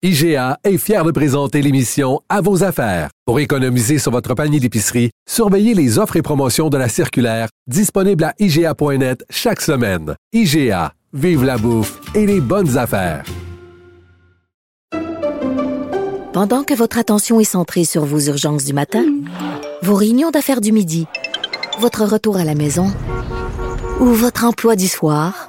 IGA est fier de présenter l'émission À vos affaires. Pour économiser sur votre panier d'épicerie, surveillez les offres et promotions de la circulaire disponible à IGA.net chaque semaine. IGA, vive la bouffe et les bonnes affaires. Pendant que votre attention est centrée sur vos urgences du matin, vos réunions d'affaires du midi, votre retour à la maison ou votre emploi du soir,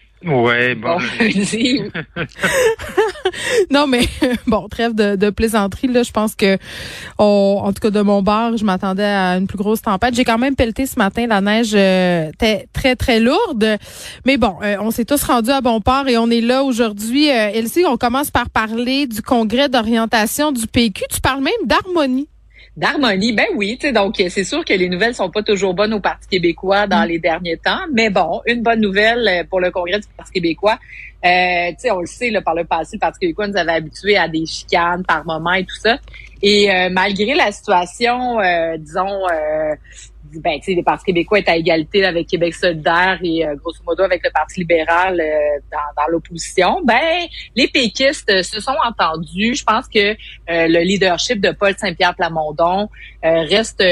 ouais, bon. non, mais bon, trêve de, de, plaisanterie. Là, je pense que, en tout cas de mon bar, je m'attendais à une plus grosse tempête. J'ai quand même pelleté ce matin. La neige euh, était très, très lourde. Mais bon, euh, on s'est tous rendus à bon port et on est là aujourd'hui. Euh, Elsie, on commence par parler du congrès d'orientation du PQ. Tu parles même d'harmonie d'harmonie. Ben oui, tu sais, donc c'est sûr que les nouvelles sont pas toujours bonnes au Parti québécois dans mm. les derniers temps, mais bon, une bonne nouvelle euh, pour le Congrès du Parti québécois. Euh, on le sait, là, par le passé, le Parti québécois nous avait habitués à des chicanes par moment et tout ça. Et euh, malgré la situation, euh, disons, ben, tu sais, le Parti québécois est à égalité avec Québec solidaire et euh, grosso modo avec le Parti libéral euh, dans, dans l'opposition, ben, les péquistes se sont entendus. Je pense que euh, le leadership de Paul Saint-Pierre Plamondon reste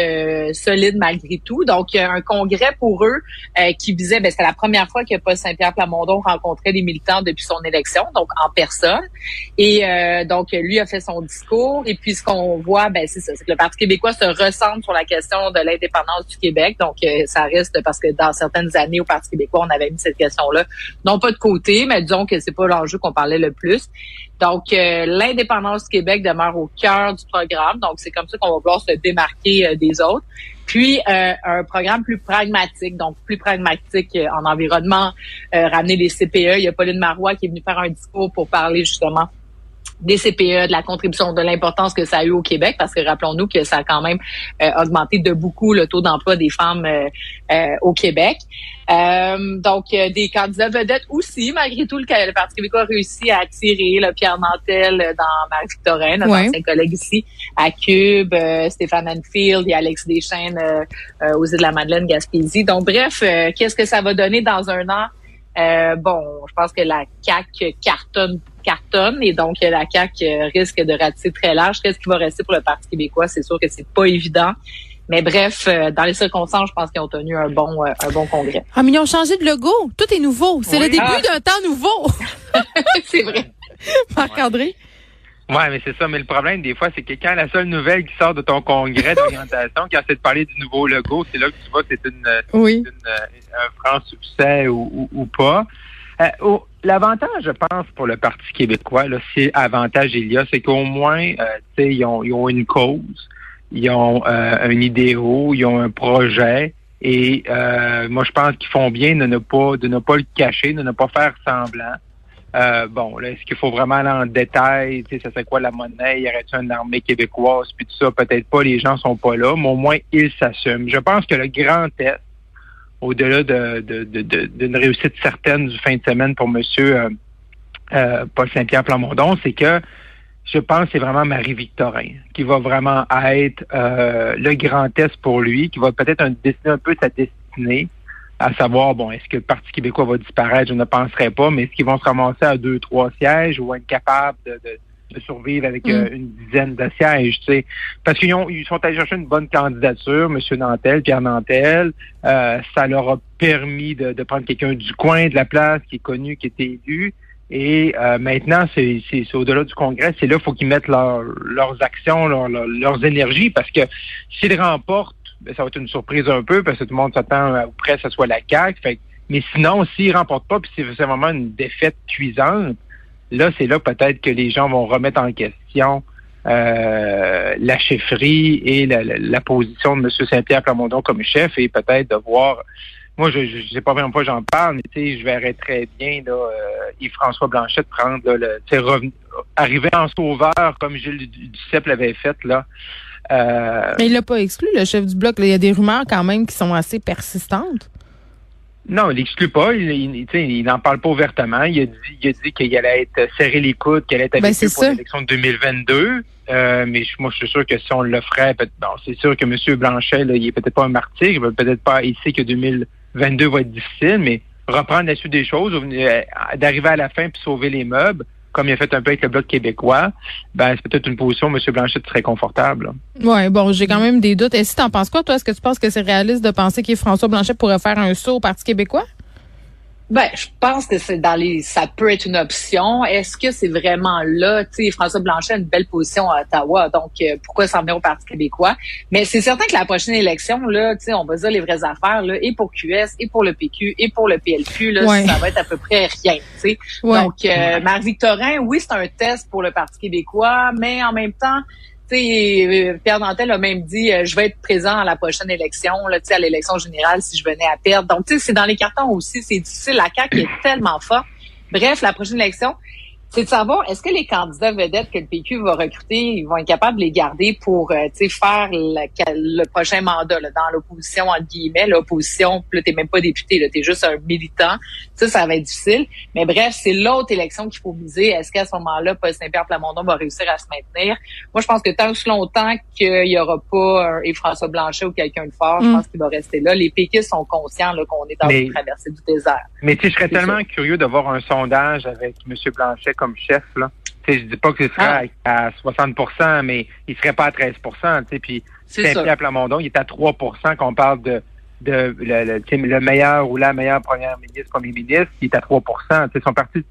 solide malgré tout. Donc, un congrès pour eux qui visait, ben, c'est la première fois que Paul Saint-Pierre Plamondon rencontrait des militants depuis son élection, donc en personne. Et donc, lui a fait son discours. Et puis, ce qu'on voit, ben, c'est ça, c'est que le Parti québécois se ressemble sur la question de l'indépendance du Québec. Donc, euh, ça reste parce que dans certaines années au Parti québécois, on avait mis cette question-là, non pas de côté, mais disons que c'est pas l'enjeu qu'on parlait le plus. Donc, euh, l'indépendance du Québec demeure au cœur du programme. Donc, c'est comme ça qu'on va vouloir se démarquer euh, des autres. Puis, un programme plus pragmatique, donc plus pragmatique en environnement, ramener les CPE. Il y a Pauline Marois qui est venue faire un discours pour parler justement des CPE, de la contribution, de l'importance que ça a eu au Québec, parce que rappelons-nous que ça a quand même euh, augmenté de beaucoup le taux d'emploi des femmes euh, euh, au Québec. donc, des candidats vedettes aussi, malgré tout, le, le Parti québécois a réussi à attirer le Pierre Nantel dans Marie-Victorin, notre ancien collègue ici, à Cube, Stéphane Anfield et Alex Deschaines aux îles de la Madeleine, Gaspésie. Donc, bref, qu'est-ce que ça va donner dans un an? bon, je pense que la CAC cartonne cartonne et donc la CAQ euh, risque de rater très large. Qu'est-ce qui va rester pour le Parti québécois? C'est sûr que c'est pas évident. Mais bref, euh, dans les circonstances, je pense qu'ils ont tenu un bon euh, un bon congrès. Ah, mais ils ont changé de logo. Tout est nouveau. C'est le début ah. d'un temps nouveau. c'est vrai. Marc-André? Ouais, mais c'est ça. Mais le problème, des fois, c'est que quand la seule nouvelle qui sort de ton congrès d'orientation, qui essaie de parler du nouveau logo, c'est là que tu vois que c'est une, un franc succès ou, ou pas. Euh, l'avantage, je pense, pour le Parti québécois, c'est avantage il y a, c'est qu'au moins, euh, ils ont, ils ont une cause, ils ont euh, un idéal, ils ont un projet. Et euh, moi, je pense qu'ils font bien de ne pas de ne pas le cacher, de ne pas faire semblant. bon, là, est-ce qu'il faut vraiment aller en détail? Tu sais, ça c'est quoi la monnaie? Y aurait-il une armée québécoise? Puis tout ça, peut-être pas, les gens sont pas là, mais au moins, ils s'assument. Je pense que le grand test, au-delà d'une de, de, réussite certaine du fin de semaine pour Monsieur euh, euh, Paul Saint-Pierre Plamondon, c'est que je pense que c'est vraiment Marie-Victorin qui va vraiment être euh, le grand test pour lui, qui va peut-être un, dessiner un peu sa destinée, à savoir, bon, est-ce que le Parti québécois va disparaître? Je ne penserais pas, mais est-ce qu'ils vont se ramasser à deux, trois sièges ou être capables de de survivre avec mm. euh, une dizaine de sièges, tu sais. Parce qu'ils ils sont allés chercher une bonne candidature, M. Nantel, Pierre Nantel. Euh, ça leur a permis de, de prendre quelqu'un du coin de la place qui est connu, qui était élu. Et euh, maintenant, c'est au-delà du Congrès. C'est là qu'il faut qu'ils mettent leur, leurs actions, leurs énergies, parce que s'ils remportent, ben, ça va être une surprise un peu, parce que tout le monde s'attend à près que ce soit la CAQ. Fait, mais sinon, s'ils remportent pas, puis c'est vraiment une défaite cuisante, Là, c'est là peut-être que les gens vont remettre en question euh, la chefferie et la, position de M. Saint-Pierre Plamondon comme chef et peut-être de voir. Moi, je ne sais pas vraiment pas j'en parle, mais je verrais très bien là, euh, Yves-François Blanchet prendre là, le, arriver en sauveur comme Gilles Duceppe l'avait fait là. Euh, Mais il l'a pas exclu, le chef du bloc. Il y a des rumeurs quand même qui sont assez persistantes. Non, il n'exclut pas. Il n'en parle pas ouvertement. Il a dit, il a dit qu'il allait être serré les coudes, qu'il allait être ben, avec pour l'élection de 2022. Euh, mais moi, je suis sûr que si on le ferait, bon, c'est sûr que M. Blanchet, là, il est peut-être pas un martyr, il peut-être pas, il sait que 2022 va être difficile, mais reprendre la suite des choses, euh, d'arriver à la fin puis sauver les meubles, comme il a fait un peu avec le Bloc québécois, ben c'est peut-être une position M. Blanchet serait confortable. Oui, bon, j'ai quand même des doutes. Et si tu en penses quoi, toi? Est-ce que tu penses que c'est réaliste de penser que François Blanchet pourrait faire un saut au Parti québécois? Ben, je pense que c'est dans les, ça peut être une option. Est-ce que c'est vraiment là? Tu sais, François Blanchet a une belle position à Ottawa, donc euh, pourquoi s'en venir au Parti québécois? Mais c'est certain que la prochaine élection, là, tu sais, on va dire les vraies affaires, là, et pour QS, et pour le PQ, et pour le PLQ, là, ça va être à peu près rien, tu sais. Donc, euh, Marie-Victorin, oui, c'est un test pour le Parti québécois, mais en même temps, Pierre Dantel a même dit euh, je vais être présent à la prochaine élection, là, à l'élection générale si je venais à perdre. Donc, c'est dans les cartons aussi, c'est difficile. La CAQ est tellement forte. Bref, la prochaine élection, c'est de savoir est-ce que les candidats vedettes que le PQ va recruter, ils vont être capables de les garder pour euh, faire le, prochain mandat là, dans l'opposition entre guillemets, l'opposition, là t'es même pas député, là t'es juste un militant. Ça, ça va être difficile. Mais bref, c'est l'autre élection qu'il faut viser. Est-ce qu'à ce, moment-là, Paul Saint-Pierre Plamondon va réussir à se maintenir? Moi, je pense que tant que longtemps qu'il y aura pas un François Blanchet ou quelqu'un de fort, je mm. pense qu'il va rester là. Les péquistes sont conscients qu'on est dans une traversée du désert. Mais tu je serais tellement curieux de voir un sondage avec M. Blanchet comme chef, là. Je je dis pas que ce serait ah. à, 60% mais il serait pas à 13% Puis Saint-Pierre Plamondon, il est à 3% qu'on parle de, de le, meilleur ou la meilleure première ministre, premier ministre, il est à 3% Son parti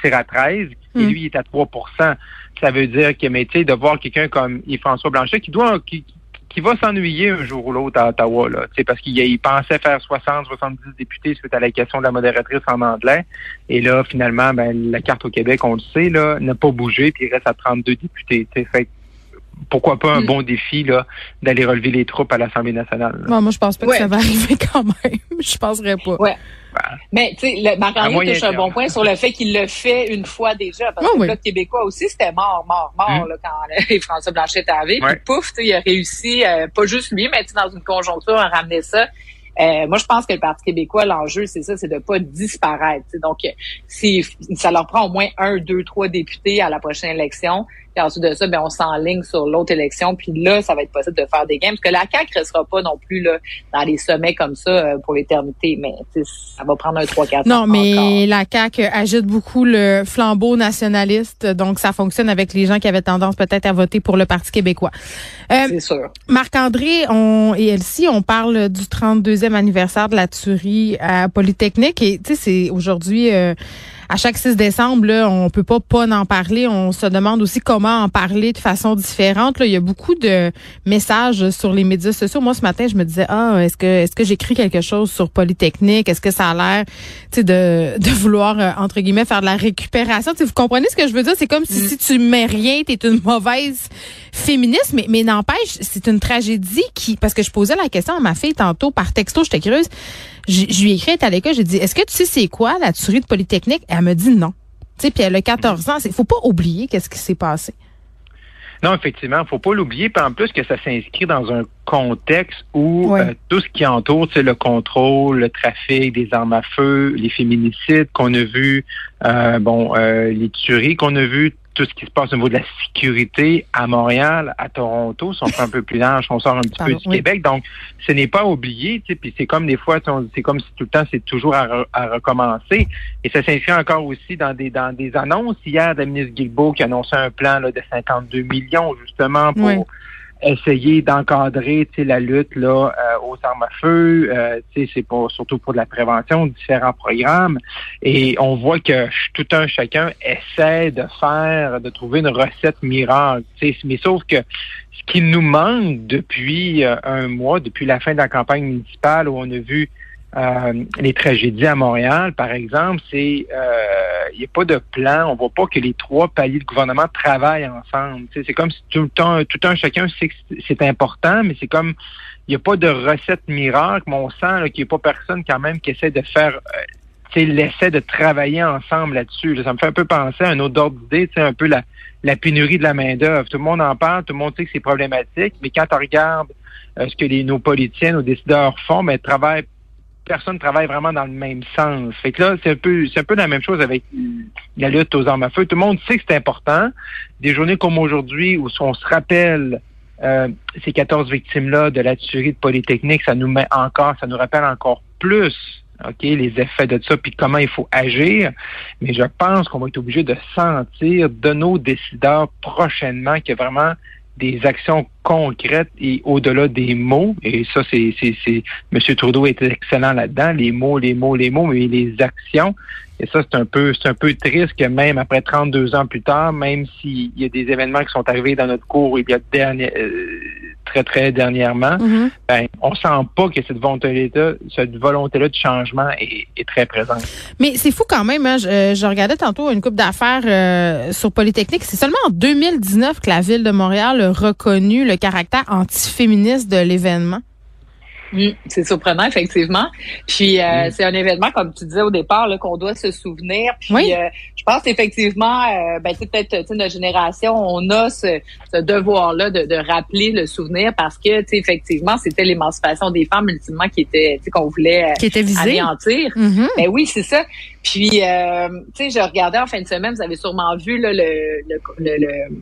tire à 13 et hmm. lui, il est à 3% Ça veut dire que, mais de voir quelqu'un comme Yves-François Blanchet qui doit, qui, qui va s'ennuyer un jour ou l'autre à Ottawa, là, parce qu'il pensait faire 60, 70 députés suite à la question de la modératrice en anglais. Et là, finalement, ben, la carte au Québec, on le sait, là, n'a pas bougé, puis il reste à 32 députés. Fait pourquoi pas un mm. bon défi là d'aller relever les troupes à l'Assemblée nationale. moi, je pense pas que ça va arriver quand même. je penserais pas. Ouais. Mais tu sais, Marc-André touche un bon point sur le fait qu'il le fait une fois déjà. Parce que le Québécois aussi, c'était mort, mort, mort mm. là, quand François Blanchet est arrivé. Puis pouf, il a réussi, euh, pas juste lui, mais dans une conjoncture, à ramener ça. Euh, moi, je pense que le Parti québécois, l'enjeu, c'est ça, c'est de pas disparaître. Donc, si ça leur prend au moins un, deux, trois députés à la prochaine élection, puis ensuite de ça, ben, on s'enligne sur l'autre élection. Puis là, ça va être possible de faire des gains. Parce que la CAQ restera pas non plus là, dans les sommets comme ça euh, pour l'éternité. Mais ça va prendre un 3-4 Non, mais la CAQ agite beaucoup le flambeau nationaliste. Donc, ça fonctionne avec les gens qui avaient tendance peut-être à voter pour le Parti québécois. Euh, c'est sûr. Marc-André on, et Elsie, on parle du 32e anniversaire de la tuerie à Polytechnique. Et tu sais, c'est aujourd'hui... Euh, à chaque 6 décembre, là, on peut pas pas en parler. On se demande aussi comment en parler de façon différente. Là, il y a beaucoup de messages sur les médias sociaux. Moi, ce matin, je me disais, ah, est-ce que est-ce que j'écris quelque chose sur Polytechnique? Est-ce que ça a l'air, tu sais, de, de vouloir euh, entre guillemets faire de la récupération? Vous comprenez ce que je veux dire? C'est comme si mm. si tu mets rien, t'es une mauvaise féministe. Mais mais n'empêche, c'est une tragédie qui parce que je posais la question à ma fille tantôt par texto, j'étais curieuse. Je lui ai écrit à l'école, j'ai dit, est-ce que tu sais c'est quoi la tuerie de Polytechnique? Elle me dit non. Tu sais, puis elle a 14 ans. Il faut pas oublier qu'est-ce qui s'est passé. Non, effectivement, faut pas l'oublier. Puis en plus que ça s'inscrit dans un contexte où euh, tout ce qui entoure, c'est le contrôle, le trafic des armes à feu, les féminicides qu'on a vus, euh, bon, euh, les tueries qu'on a vues, tout ce qui se passe au niveau de la sécurité à Montréal, à Toronto, si on fait un peu plus large, on sort un petit peu du Québec. Donc, ce n'est pas oublié, tu sais, puis c'est comme des fois, c'est comme si tout le temps, c'est toujours à, recommencer. Et ça s'inscrit encore aussi dans des dans des annonces. Hier, la ministre Guilbeault qui annonçait un plan là, de 52 millions, justement, pour essayer d'encadrer la lutte là euh, aux armes à feu. Euh, c'est pour surtout pour de la prévention, différents programmes. Et on voit que tout un chacun essaie de faire, de trouver une recette miracle. Mais sauf que ce qui nous manque depuis euh, un mois, depuis la fin de la campagne municipale où on a vu euh, les tragédies à Montréal, par exemple, c'est euh, il n'y a pas de plan. On voit pas que les trois paliers de gouvernement travaillent ensemble. c'est comme si tout le temps, tout un chacun sait que c'est important, mais c'est comme il n'y a pas de recette miracle. Mais on sent qu'il n'y a pas personne quand même qui essaie de faire l'essai de travailler ensemble là-dessus. Ça me fait un peu penser à un autre ordre d'idée, un peu la, la pénurie de la main-d'œuvre. Tout le monde en parle, tout le monde sait que c'est problématique, mais quand on regarde euh, ce que les, nos politiciens, nos décideurs font, mais travaillent personne ne travaille vraiment dans le même sens. Fait que là, c'est un peu, c'est un peu la même chose avec la lutte aux armes à feu. Tout le monde sait que c'est important. Des journées comme aujourd'hui où on se rappelle euh, ces 14 victimes-là de la tuerie de Polytechnique, ça nous met encore, ça nous rappelle encore plus OK, les effets de ça, puis comment il faut agir. Mais je pense qu'on va être obligé de sentir de nos décideurs prochainement qu'il y a vraiment des actions concrètes et au-delà des mots. Et ça, c'est, c'est, M. Trudeau est excellent là-dedans. Les mots, les mots, les mots, mais les actions. Et ça, c'est un peu, c'est un peu triste que même après 32 ans plus tard, même s'il y a des événements qui sont arrivés dans notre cours il y a dernier, euh, très, très dernièrement, mm-hmm. ben, on sent pas que cette volonté-là, cette volonté-là de changement est, très présente. Mais c'est fou quand même, hein? je, je, regardais tantôt une coupe d'affaires euh, sur Polytechnique. C'est seulement en 2019 que la Ville de Montréal a reconnu le caractère antiféministe de l'événement? Mm, c'est surprenant, effectivement. Puis euh, mm. c'est un événement, comme tu disais au départ, qu'on doit se souvenir. Puis euh, je pense effectivement, euh, ben, peut-être notre génération, on a ce, devoir-là de, de, rappeler le souvenir parce que, effectivement, c'était l'émancipation des femmes ultimement qui était, qu'on voulait qui était anéantir. Mm-hmm. Ben oui, c'est ça. Puis, tu sais, je regardais en fin de semaine, vous avez sûrement vu le, le, le le,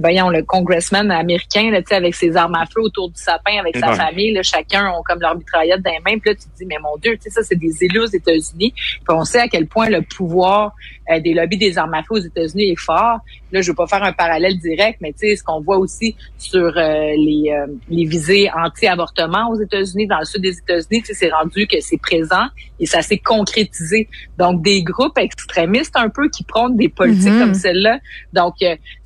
voyons, le congressman américain, là, avec ses armes à feu autour du sapin, avec sa famille, là, chacun ont comme leur mitraillette dans les mains. Puis là, tu te dis, mais mon Dieu, tu sais, ça, c'est des élus aux États-Unis. Puis on sait à quel point le pouvoir euh, des lobbies des armes à feu aux États-Unis est fort. Là, je veux pas faire un parallèle direct, mais tu sais, ce qu'on voit aussi sur euh, les, euh, les visées anti-avortement aux États-Unis, dans le sud des États-Unis, c'est rendu que c'est présent et ça s'est concrétisé. Donc, des groupes extrémistes un peu qui prônent des politiques mm-hmm. comme celle-là. Donc,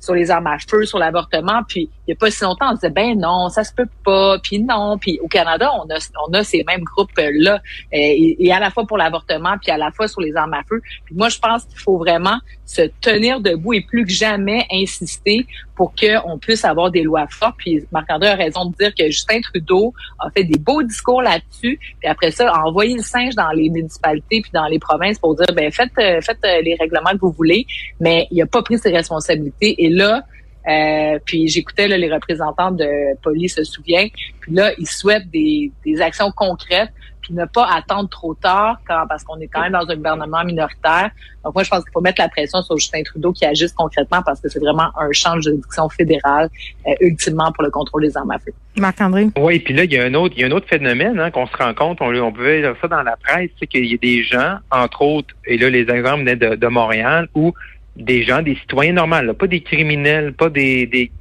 sur les armes à feu, sur l'avortement, puis pas si longtemps, on disait ben non, ça se peut pas, puis non, puis au Canada, on a on a ces mêmes groupes là et, et à la fois pour l'avortement, puis à la fois sur les armes à feu. Puis moi, je pense qu'il faut vraiment se tenir debout et plus que jamais insister pour qu'on puisse avoir des lois fortes. Puis Marc-André a raison de dire que Justin Trudeau a fait des beaux discours là-dessus. Puis après ça, a envoyé le singe dans les municipalités puis dans les provinces pour dire, ben faites, euh, faites euh, les règlements que vous voulez. Mais il n'a pas pris ses responsabilités. Et là, euh, puis j'écoutais les représentants de police se souvient. Puis là, ils souhaitent des, des actions concrètes puis ne pas attendre trop tard quand, parce qu'on est quand même dans un gouvernement minoritaire. Donc moi, je pense qu'il faut mettre la pression sur Justin Trudeau qui agisse concrètement parce que c'est vraiment un champ de juridiction fédérale euh, ultimement pour le contrôle des armes à feu. Marc-André? Oui, puis là, il y a un autre, il y a un autre phénomène hein, qu'on se rend compte, on, on pouvait dire ça dans la presse, c'est qu'il y a des gens, entre autres, et là, les exemples venaient de, de Montréal, où des gens, des citoyens normaux, pas des criminels, pas des, des,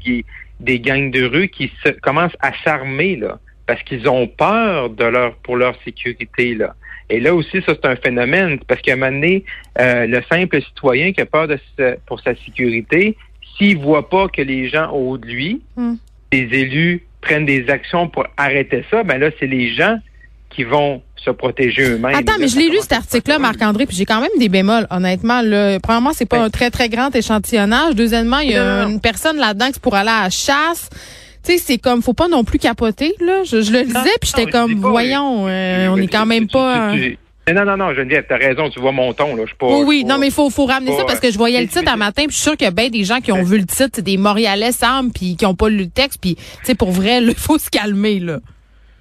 des gangs de rue qui se, commencent à s'armer là, parce qu'ils ont peur de leur pour leur sécurité là. Et là aussi, ça c'est un phénomène parce qu'à un moment donné, euh, le simple citoyen qui a peur de pour sa sécurité, s'il voit pas que les gens au de lui, hmm. les élus prennent des actions pour arrêter ça, ben là c'est les gens qui vont se protéger eux-mêmes. Attends, mais je l'ai lu cet article-là, Marc-André, puis j'ai quand même des bémols, honnêtement. Là. Premièrement, c'est pas ben un très, très grand échantillonnage. Deuxièmement, il y a une personne là-dedans qui pour aller à la chasse. Tu sais, c'est comme, faut pas non plus capoter, là. Je, le disais, puis j'étais comme, voyons, euh, on est quand même pas... Non, non, non, Geneviève, t'as raison, tu vois mon ton, là. Je pas. Oui, oui, non, mais il faut, faut ramener ça parce que je voyais le titre un matin, puis je suis sûr qu'il y a bien des gens qui ont vu le titre, des Montréalais Sam, puis qui ont pas lu le texte, puis, tu sais, pour vrai, il faut se calmer, là.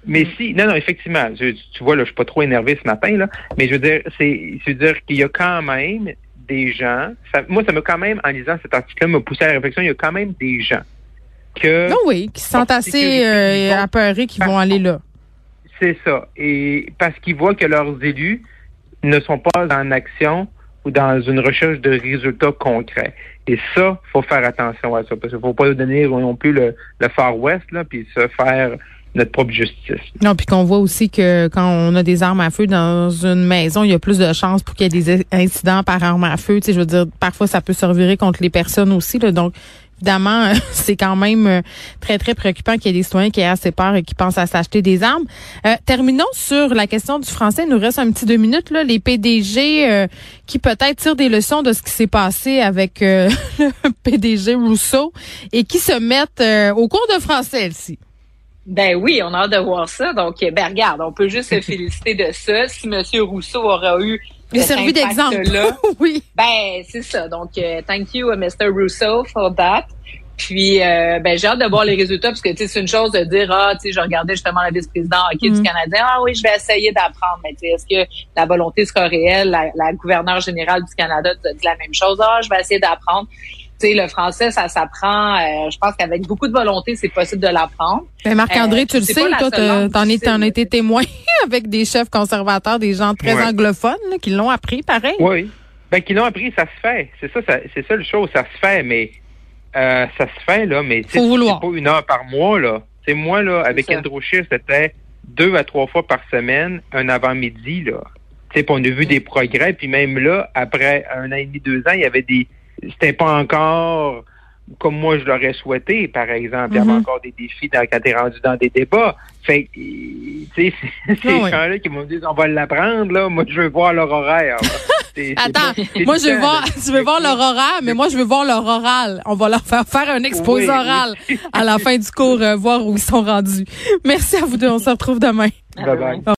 Mais si, non, non, effectivement, tu vois, là, je suis pas trop énervé ce matin, là, mais je veux dire, c'est, c'est dire qu'il y a quand même des gens, moi, ça m'a quand même, en lisant cet article-là, m'a poussé à la réflexion, il y a quand même des gens que... Non, oui, qui se sentent assez euh, apeurés qui vont aller là. C'est ça. Et parce qu'ils voient que leurs élus ne sont pas en action ou dans une recherche de résultats concrets. Et ça, faut faire attention à ça, parce qu'il faut pas donner non plus le, le Far West, là, puis se faire notre propre justice. Non, puis qu'on voit aussi que quand on a des armes à feu dans une maison, il y a plus de chances pour qu'il y ait des incidents par arme à feu. Tu sais, je veux dire, parfois ça peut servir contre les personnes aussi. Là, donc, évidemment, c'est quand même euh, très, très préoccupant qu'il y ait des citoyens qui aient assez peur et qui pensent à s'acheter des armes. Euh, terminons sur la question du français. Il nous reste un petit deux minutes. Là. Les PDG euh, qui peut-être tirent des leçons de ce qui s'est passé avec le PDG Rousseau et qui se mettent au cours de français, ici. Ben oui, on a hâte de voir ça. Donc, ben regarde, on peut juste se féliciter de ça. Si M. Rousseau aura eu Il servi d'exemple. oui. Ben, c'est ça. Donc, euh, thank you, Mr. Russo, for that. Puis, euh, ben, j'ai hâte de voir les résultats parce que, tu sais, c'est une chose de dire, ah, tu sais, je regardais justement la vice-président hockey du mm. Canadien. Ah oui, je vais essayer d'apprendre. Mais, tu sais, est-ce que la volonté sera réelle? La, la gouverneure générale du Canada dit la même chose. Ah, je vais essayer d'apprendre. Tu sais, le français, ça s'apprend. Euh, je pense qu'avec beaucoup de volonté, c'est possible de l'apprendre. Ben Marc-André, euh, tu le sais, toi, t'en es, t'en été témoin avec des chefs conservateurs, des gens très anglophones, qui l'ont appris, pareil. Oui. Ben, qui l'ont appris, ça se fait. C'est ça, ça c'est ça le chose, ça se fait, mais euh, ça se fait, là, mais c'est pas une heure par mois, là. C'est moi, là, avec Andrew Scheer, c'était deux à trois fois par semaine, un avant-midi, là. Tu sais, on a vu des progrès, puis même là, après un an et demi, deux ans, il y avait des... C'était pas encore comme moi je l'aurais souhaité, par exemple. Il y avait mm-hmm. encore des défis dans, quand tu rendu dans des débats. Fait tu sais, ces ah gens-là qui m'ont dit on va l'apprendre, là, moi je veux voir leur horaire. Attends, moi je veux voir, tu veux voir leur horaire, mais moi je veux voir leur oral. On va leur faire faire un exposé oral à la fin du cours, euh, voir où ils sont rendus. Merci à vous deux, on se retrouve demain. Bye bye.